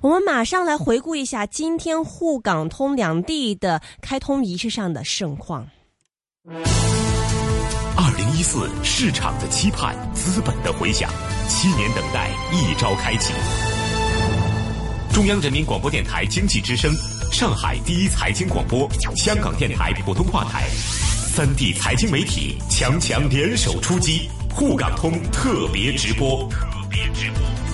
我们马上来回顾一下今天沪港通两地的开通仪式上的盛况。二零一四市场的期盼，资本的回响，七年等待，一朝开启。中央人民广播电台经济之声，上海第一财经广播，香港电台普通话台，三地财经媒体强强联手出击，沪港通特别直播。特别直播。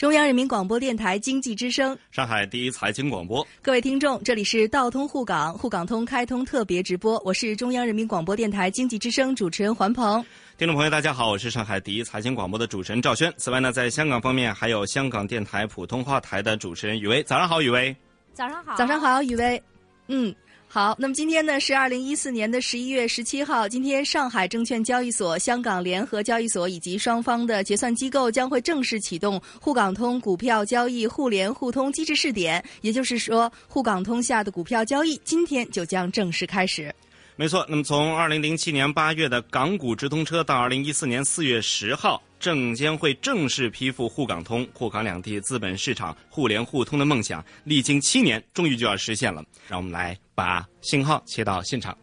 中央人民广播电台经济之声，上海第一财经广播，各位听众，这里是道通沪港沪港通开通特别直播，我是中央人民广播电台经济之声主持人环鹏。听众朋友，大家好，我是上海第一财经广播的主持人赵轩。此外呢，在香港方面还有香港电台普通话台的主持人雨薇。早上好，雨薇。早上好，早上好，雨薇。嗯。好，那么今天呢是二零一四年的十一月十七号。今天上海证券交易所、香港联合交易所以及双方的结算机构将会正式启动沪港通股票交易互联互通机制试点，也就是说，沪港通下的股票交易今天就将正式开始。没错，那么从二零零七年八月的港股直通车到二零一四年四月十号，证监会正式批复沪港通，沪港两地资本市场互联互通的梦想，历经七年，终于就要实现了。让我们来。把信号切到现场。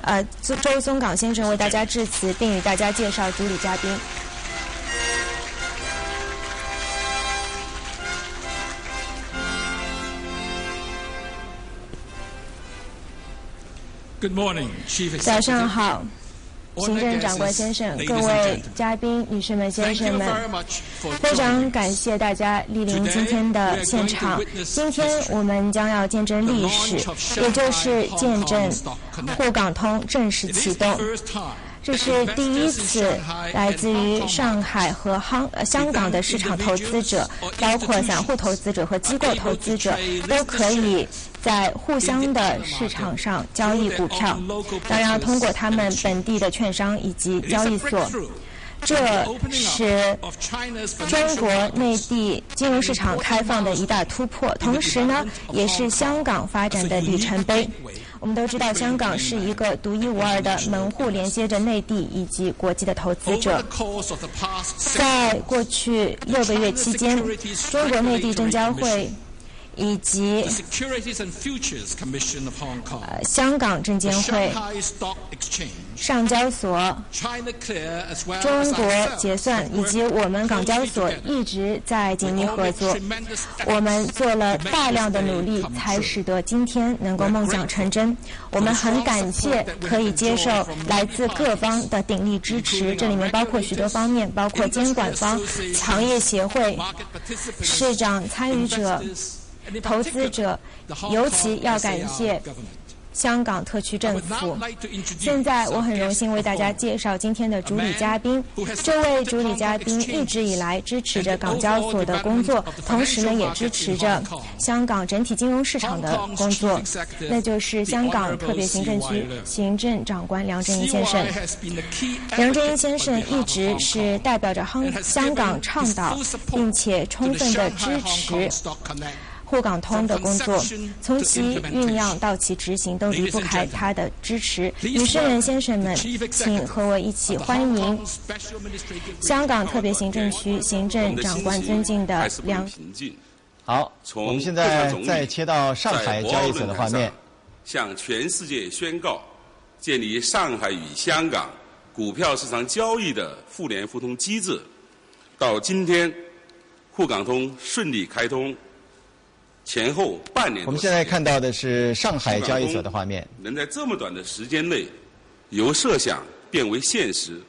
呃，周松岗先生为大家致辞，并与大家介绍主礼嘉宾。Good morning, Chief. 早上好。行政长官先生，各位嘉宾、女士们、先生们，非常感谢大家莅临今天的现场。今天我们将要见证历史，也就是见证沪港通正式启动。这是第一次，来自于上海和香香港的市场投资者，包括散户投资者和机构投资者，都可以在互相的市场上交易股票。当然，要通过他们本地的券商以及交易所。这是中国内地金融市场开放的一大突破，同时呢，也是香港发展的里程碑。我们都知道，香港是一个独一无二的门户，连接着内地以及国际的投资者。在过去六个月期间，中国内地证交会。以及呃香港证监会、上交所、中国结算以及我们港交所一直在紧密合作。我们做了大量的努力，才使得今天能够梦想成真。我们很感谢可以接受来自各方的鼎力支持，这里面包括许多方面，包括监管方、行业协会、市长参与者。投资者尤其要感谢香港特区政府。现在我很荣幸为大家介绍今天的主理嘉宾。这位主理嘉宾一直以来支持着港交所的工作，同时呢也支持着香港整体金融市场的工作，那就是香港特别行政区行政长官梁振英先生。梁振英先生一直是代表着香香港倡导，并且充分的支持。沪港通的工作，从其酝酿到其执行，都离不开他的支持。女士们、先生们，请和我一起欢迎香港特别行政区行政长官尊敬的梁。好，我们现在再切到上海交易所的画面，向全世界宣告建立上海与香港股票市场交易的互联互通机制。到今天，沪港通顺利开通。前后半年，我们现在看到的是上海交易所的画面。能在这么短的时间内由设想变为现实，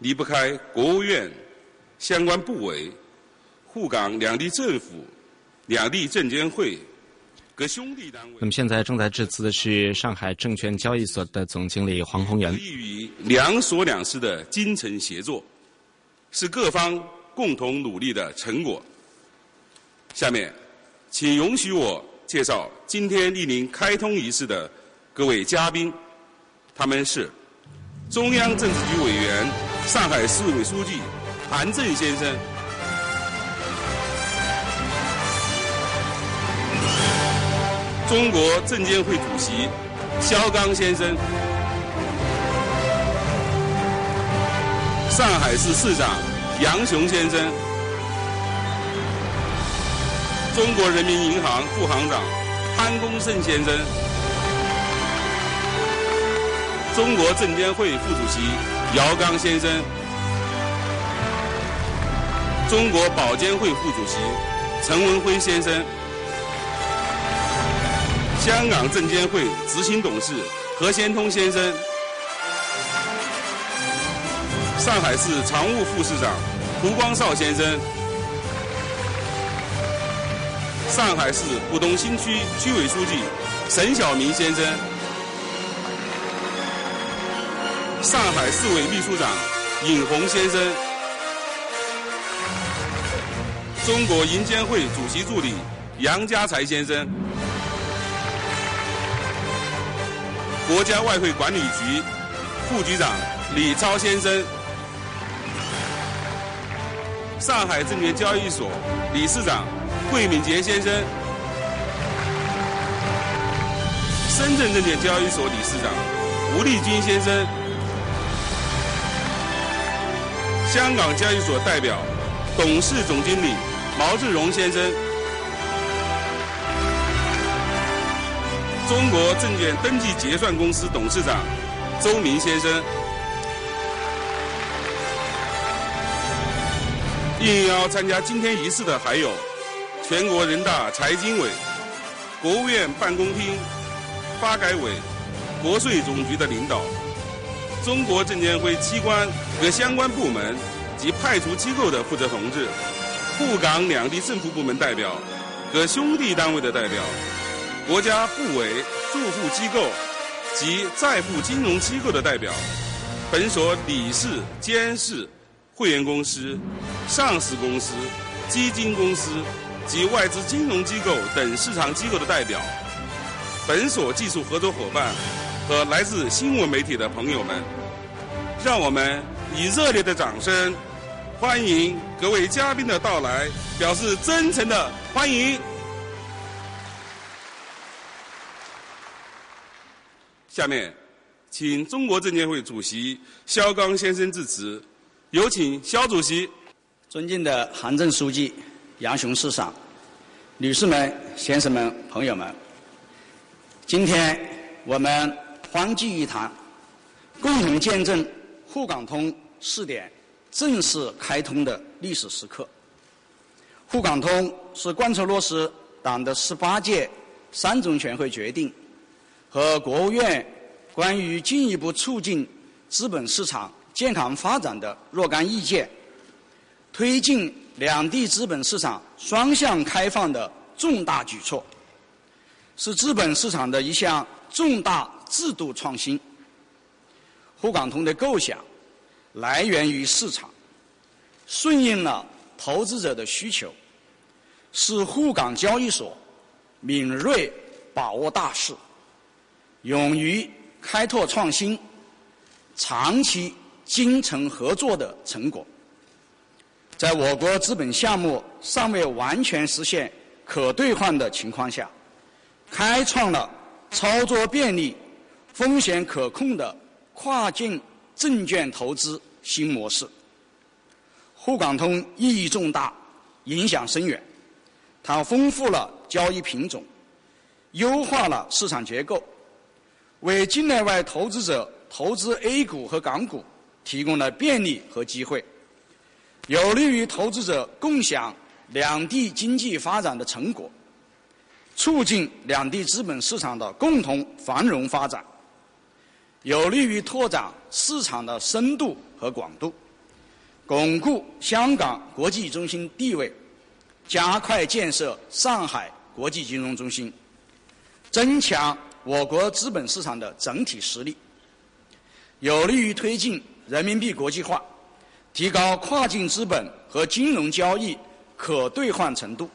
离不开国务院相关部委、沪港两地政府、两地证监会各兄弟单位。那么现在正在致辞的是上海证券交易所的总经理黄宏元。立于两所两市的精诚协作，是各方共同努力的成果。下面。请允许我介绍今天莅临开通仪式的各位嘉宾，他们是中央政治局委员、上海市委书记韩正先生，中国证监会主席肖钢先生，上海市市长杨雄先生，中国人民银行副行长潘功胜先生，中国证监会副主席姚刚先生，中国保监会副主席陈文辉先生。香港证监会执行董事何先通先生，上海市常务副市长胡光绍先生，上海市浦东新区区委书记沈晓明先生，上海市委秘书长尹红先生，中国银监会主席助理杨家才先生。国家外汇管理局副局长李超先生，上海证券交易所理事长桂敏杰先生，深圳证券交易所理事长。吴立军先生，香港交易所代表。董事总经理。毛志荣先生。中国证券登记结算公司董事长。周明先生，应邀参加今天仪式的还有全国人大财经委、国务院办公厅、发改委、国税总局的领导，中国证监会机关各相关部门及派出机构的负责同志，沪港两地政府部门代表，各兄弟单位的代表。国家部委、驻沪机构及在沪金融机构的代表，本所理事、监事、会员公司、上市公司、基金公司及外资金融机构等市场机构的代表，本所技术合作伙伴和来自新闻媒体的朋友们，让我们以热烈的掌声欢迎各位嘉宾的到来，表示真诚的欢迎。下面，请中国证监会主席肖钢先生致辞。有请肖主席。尊敬的韩正书记杨雄市长、女士们、先生们、朋友们，今天我们欢聚一堂，共同见证沪港通试点正式开通的历史时刻。沪港通是贯彻落实党的十八届三中全会决定。和国务院关于进一步促进资本市场健康发展的若干意见，推进两地资本市场双向开放的重大举措，是资本市场的一项重大制度创新。沪港通的构想来源于市场，顺应了投资者的需求，是沪港交易所敏锐把握大势。勇于开拓创新、长期精诚合作的成果，在我国资本项目尚未完全实现可兑换的情况下，开创了操作便利、风险可控的跨境证券投资新模式。沪港通意义重大，影响深远。它丰富了交易品种，优化了市场结构。为境内外投资者投资 A 股和港股提供了便利和机会，有利于投资者共享两地经济发展的成果，促进两地资本市场的共同繁荣发展，有利于拓展市场的深度和广度，巩固香港国际中心地位，加快建设上海国际金融中心，增强。我国资本市场的整体实力，有利于推进人民币国际化，提高跨境资本和金融交易可兑换程度。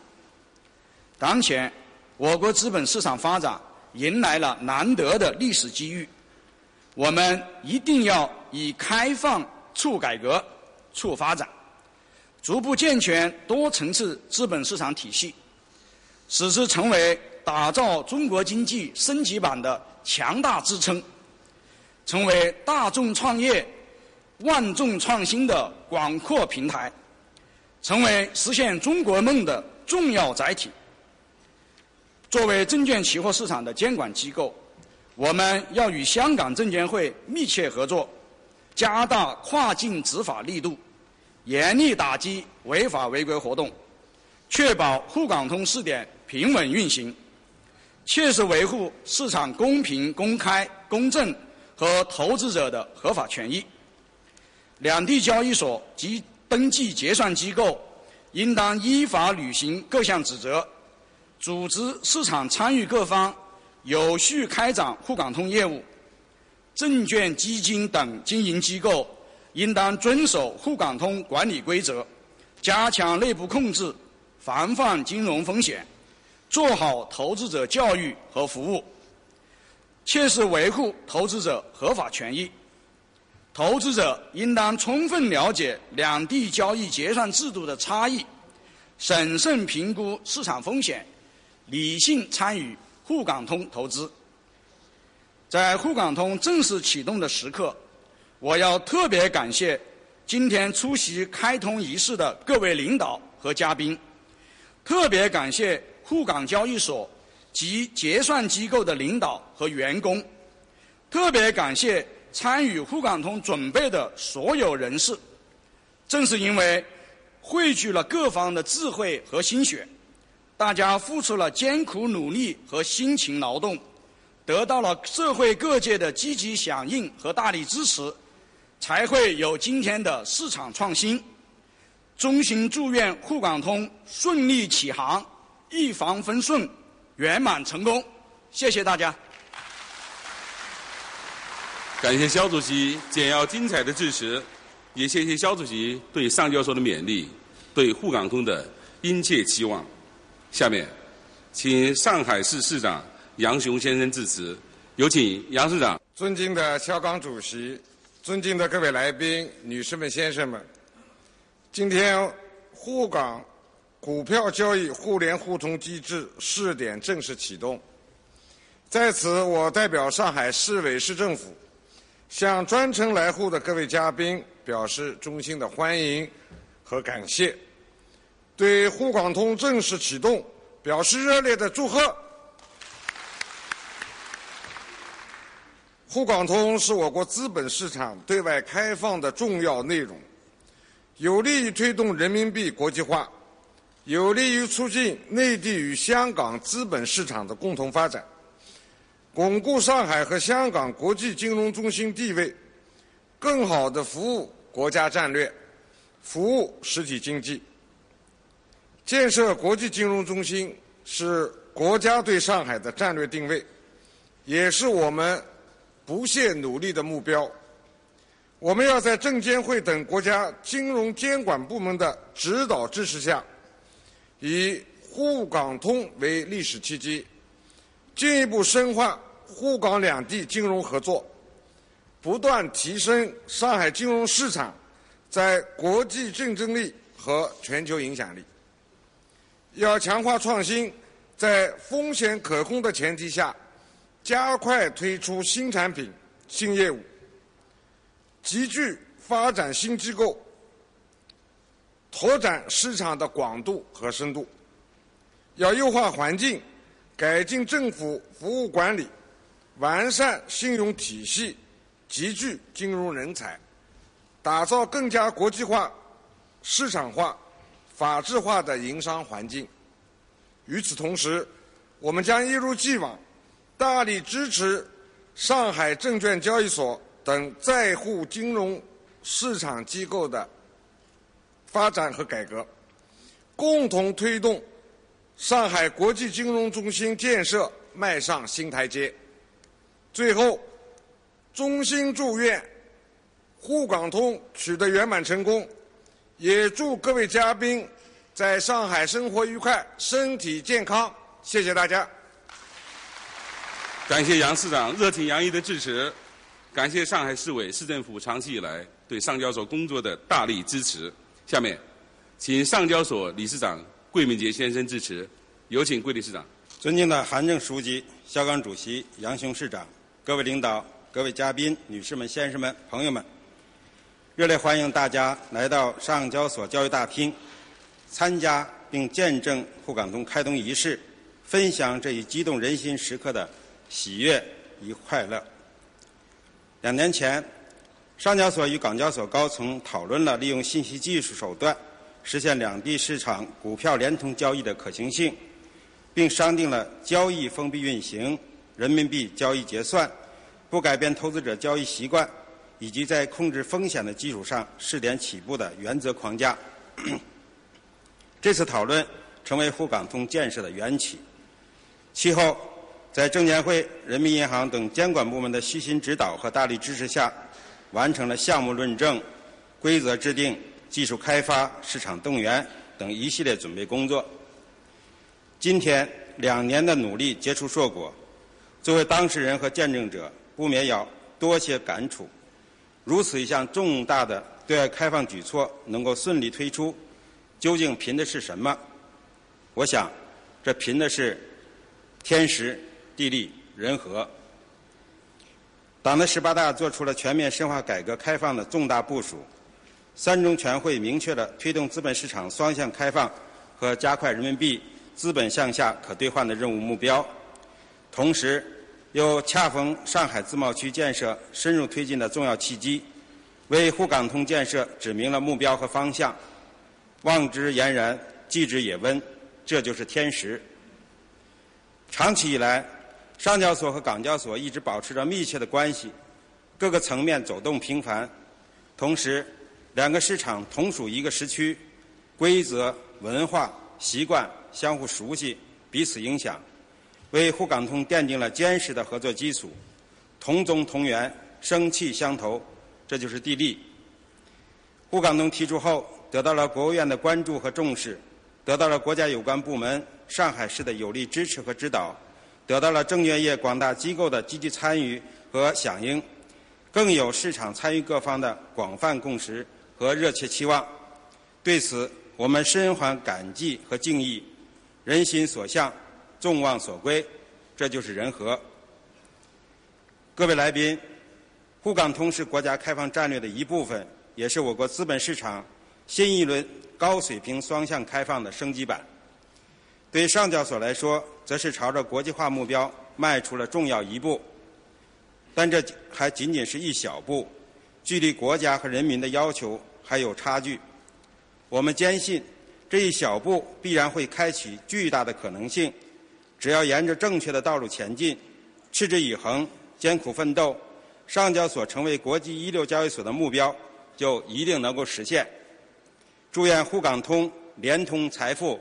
当前，我国资本市场发展迎来了难得的历史机遇，我们一定要以开放促改革、促发展，逐步健全多层次资本市场体系，使之成为打造中国经济升级版的强大支撑，成为大众创业、万众创新的广阔平台，成为实现中国梦的重要载体。作为证券期货市场的监管机构，我们要与香港证监会密切合作，加大跨境执法力度，严厉打击违法违规活动，确保沪港通试点平稳运行，切实维护市场公平、公开、公正和投资者的合法权益。两地交易所及登记结算机构应当依法履行各项职责。组织市场参与各方有序开展沪港通业务，证券、基金等经营机构应当遵守沪港通管理规则，加强内部控制，防范金融风险，做好投资者教育和服务，切实维护投资者合法权益。投资者应当充分了解两地交易结算制度的差异，审慎评估市场风险。理性参与沪港通投资。在沪港通正式启动的时刻，我要特别感谢今天出席开通仪式的各位领导和嘉宾，特别感谢沪港交易所及结算机构的领导和员工，特别感谢参与沪港通准备的所有人士。正是因为汇聚了各方的智慧和心血。大家付出了艰苦努力和辛勤劳动，得到了社会各界的积极响应和大力支持，才会有今天的市场创新。衷心祝愿沪港通顺利起航，一帆风顺，圆满成功。谢谢大家。感谢肖主席简要精彩的致辞，也谢谢肖主席对上交所的勉励，对沪港通的殷切期望。下面，请上海市市长杨雄先生致辞。有请杨市长。尊敬的肖钢主席，尊敬的各位来宾、女士们、先生们，今天沪港股票交易互联互通机制试点正式启动，在此，我代表上海市委市政府，向专程来沪的各位嘉宾表示衷心的欢迎和感谢。对沪港通正式启动表示热烈的祝贺。沪港通是我国资本市场对外开放的重要内容，有利于推动人民币国际化，有利于促进内地与香港资本市场的共同发展，巩固上海和香港国际金融中心地位，更好地服务国家战略，服务实体经济。建设国际金融中心是国家对上海的战略定位，也是我们不懈努力的目标。我们要在证监会等国家金融监管部门的指导支持下，以沪港通为历史契机，进一步深化沪港两地金融合作，不断提升上海金融市场在国际竞争力和全球影响力。要强化创新，在风险可控的前提下，加快推出新产品、新业务，集聚发展新机构，拓展市场的广度和深度。要优化环境，改进政府服务管理，完善信用体系，集聚金融人才，打造更加国际化、市场化。法治化的营商环境。与此同时，我们将一如既往，大力支持上海证券交易所等在沪金融市场机构的发展和改革，共同推动上海国际金融中心建设迈上新台阶。最后，衷心祝愿沪港通取得圆满成功。也祝各位嘉宾在上海生活愉快、身体健康。谢谢大家。感谢杨市长热情洋溢的致辞，感谢上海市委市政府长期以来对上交所工作的大力支持。下面，请上交所理事长桂敏杰先生致辞。有请桂理事长。尊敬的韩正书记、肖钢主席、杨雄市长、各位领导、各位嘉宾、女士们、先生们、朋友们，热烈欢迎大家来到上交所教育大厅，参加并见证沪港通开通仪式，分享这一激动人心时刻的喜悦与快乐。两年前，上交所与港交所高层讨论了利用信息技术手段实现两地市场股票联通交易的可行性。并商定了交易封闭运行、人民币交易结算、不改变投资者交易习惯，以及在控制风险的基础上试点起步的原则框架。这次讨论成为沪港通建设的缘起。其后，在证监会、人民银行等监管部门的悉心指导和大力支持下，完成了项目论证、规则制定、技术开发、市场动员等一系列准备工作。今天两年的努力结出硕果，作为当事人和见证者，不免要多些感触。如此一项重大的对外开放举措能够顺利推出，究竟凭的是什么？我想，这凭的是天时、地利、人和。党的十八大作出了全面深化改革开放的重大部署，三中全会明确了推动资本市场双向开放和加快人民币。资本向下可兑换的任务目标，同时又恰逢上海自贸区建设深入推进的重要契机，为沪港通建设指明了目标和方向。望之俨然，继之也温，这就是天时。长期以来，上交所和港交所一直保持着密切的关系，各个层面走动频繁，同时两个市场同属一个时区，规则、文化、习惯。相互熟悉，彼此影响，为沪港通奠定了坚实的合作基础。同宗同源，生气相投，这就是地利。沪港通提出后，得到了国务院的关注和重视，得到了国家有关部门、上海市的有力支持和指导，得到了证券业广大机构的积极参与和响应，更有市场参与各方的广泛共识和热切期望。对此，我们深怀感激和敬意。人心所向，众望所归，这就是人和。各位来宾，沪港通是国家开放战略的一部分，也是我国资本市场新一轮高水平双向开放的升级版。对上交所来说，则是朝着国际化目标迈出了重要一步。但这还仅仅是一小步，距离国家和人民的要求还有差距。我们坚信。这一小步必然会开启巨大的可能性，只要沿着正确的道路前进，持之以恒，艰苦奋斗，上交所成为国际一流交易所的目标就一定能够实现。祝愿沪港通连通财富，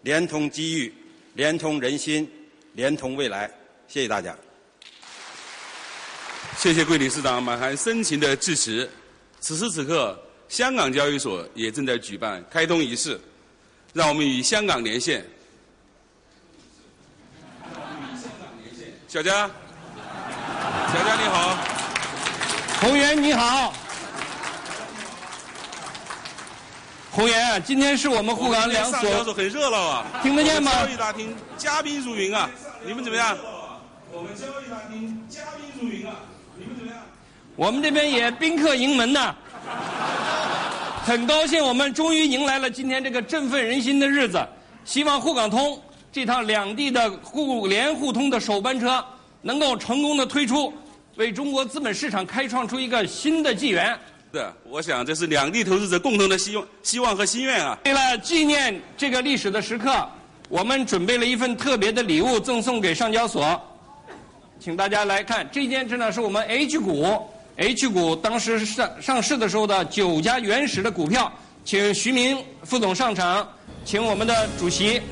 连通机遇，连通人心，连通未来。谢谢大家。谢谢桂理事长满含深情的致辞。此时此刻，香港交易所也正在举办开通仪式。让我们与香港连线，小佳，小佳你好，红源你好，红源，今天是我们沪港两所很热闹啊，听得见吗？交易大厅嘉宾如云啊，你们怎么样？我们交易大厅嘉宾如云啊，你们怎么样？我们这边也宾客盈门呐。很高兴，我们终于迎来了今天这个振奋人心的日子。希望沪港通这趟两地的互联互通的首班车能够成功的推出，为中国资本市场开创出一个新的纪元。是，我想这是两地投资者共同的希望、希望和心愿啊。为了纪念这个历史的时刻，我们准备了一份特别的礼物赠送给上交所，请大家来看，这件真的是我们 H 股。H 股当时上上市的时候的九家原始的股票，请徐明副总上场，请我们的主席。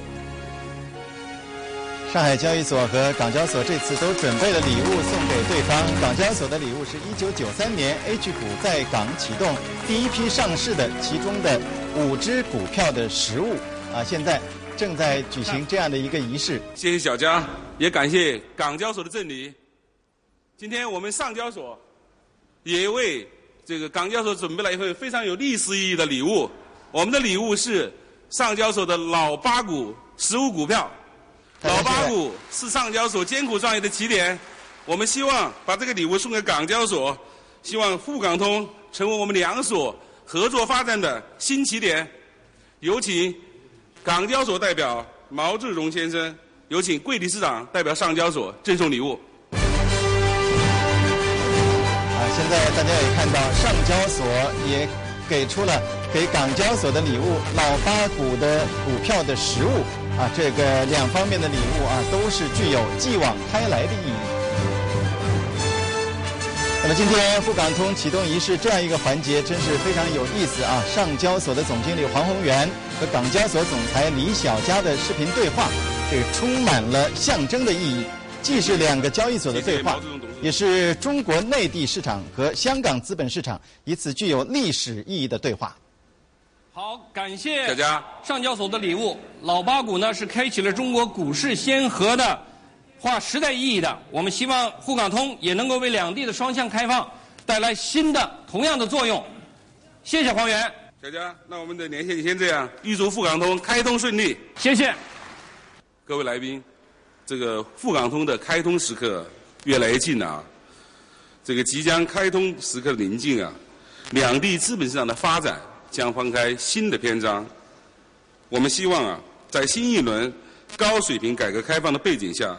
上海交易所和港交所这次都准备了礼物送给对方。港交所的礼物是一九九三年 H 股在港启动第一批上市的其中的五只股票的实物啊，现在正在举行这样的一个仪式。谢谢小江，也感谢港交所的赠礼。今天我们上交所。也为这个港交所准备了一份非常有历史意义的礼物。我们的礼物是上交所的老八股实物股票，老八股是上交所艰苦创业的起点，我们希望把这个礼物送给港交所，希望沪港通成为我们两所合作发展的新起点。有请港交所代表毛志荣先生，有请桂理事长代表上交所赠送礼物。现在大家也看到，上交所也给出了给港交所的礼物——老八股的股票的实物。啊，这个两方面的礼物啊，都是具有继往开来的意义。那么今天沪港通启动仪式这样一个环节，真是非常有意思啊！上交所的总经理黄宏元和港交所总裁李小佳的视频对话，这充满了象征的意义，既是两个交易所的对话，也是中国内地市场和香港资本市场一次具有历史意义的对话。好，感谢上交所的礼物。老八股呢是开启了中国股市先河的，划时代意义的。我们希望沪港通也能够为两地的双向开放带来新的同样的作用。谢谢黄源。小佳，那我们的连线先这样，预祝沪港通开通顺利。谢谢。各位来宾，这个沪港通的开通时刻越来越近了啊！这个即将开通时刻的临近啊，两地资本市场的发展。将翻开新的篇章。我们希望啊，在新一轮高水平改革开放的背景下，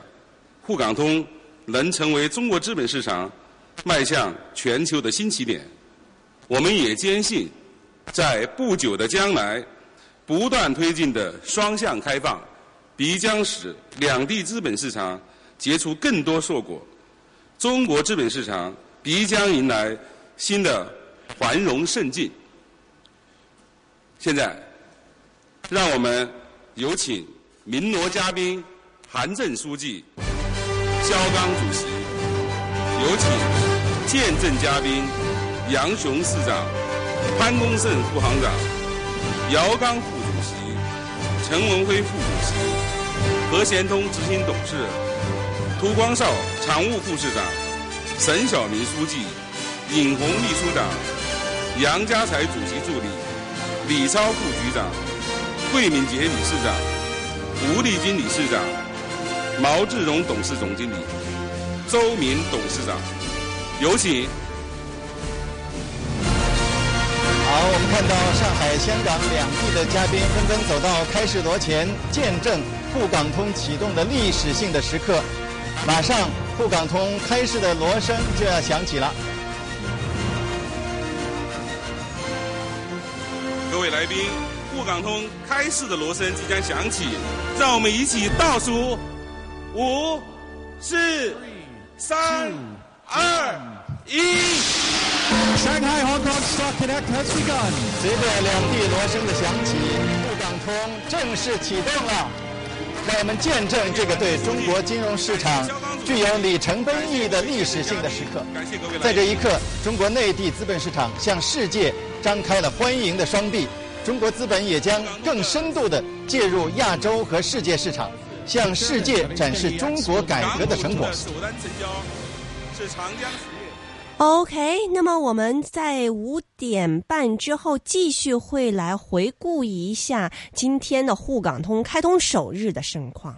沪港通能成为中国资本市场迈向全球的新起点。我们也坚信，在不久的将来，不断推进的双向开放，必将使两地资本市场结出更多硕果，中国资本市场必将迎来新的繁荣盛境。现在，让我们有请鸣锣嘉宾韩正书记、肖钢主席，有请见证嘉宾杨雄市长、潘功胜副行长、姚刚副主席、陈文辉副主席、何贤通执行董事、涂光绍常务副市长、沈晓明书记、尹红秘书长、杨家才主席助理。李超副局长、桂敏杰理事长、吴立军理事长、毛志荣董事总经理、周明董事长，有请。好，我们看到上海、香港两地的嘉宾纷纷走到开市锣前，见证沪港通启动的历史性的时刻。马上，沪港通开市的锣声就要响起了。各位来宾，沪港通开市的锣声即将响起，让我们一起倒数：五、四、三、二、一。Shanghai Hong Kong Stock Connect has begun。随着两地锣声的响起，沪港通正式启动了。让我们见证这个对中国金融市场具有里程碑意义的历史性的时刻。在这一刻，中国内地资本市场向世界。张开了欢迎的双臂，中国资本也将更深度地介入亚洲和世界市场，向世界展示中国改革的成果。OK，那么我们在五点半之后继续会来回顾一下今天的沪港通开通首日的盛况。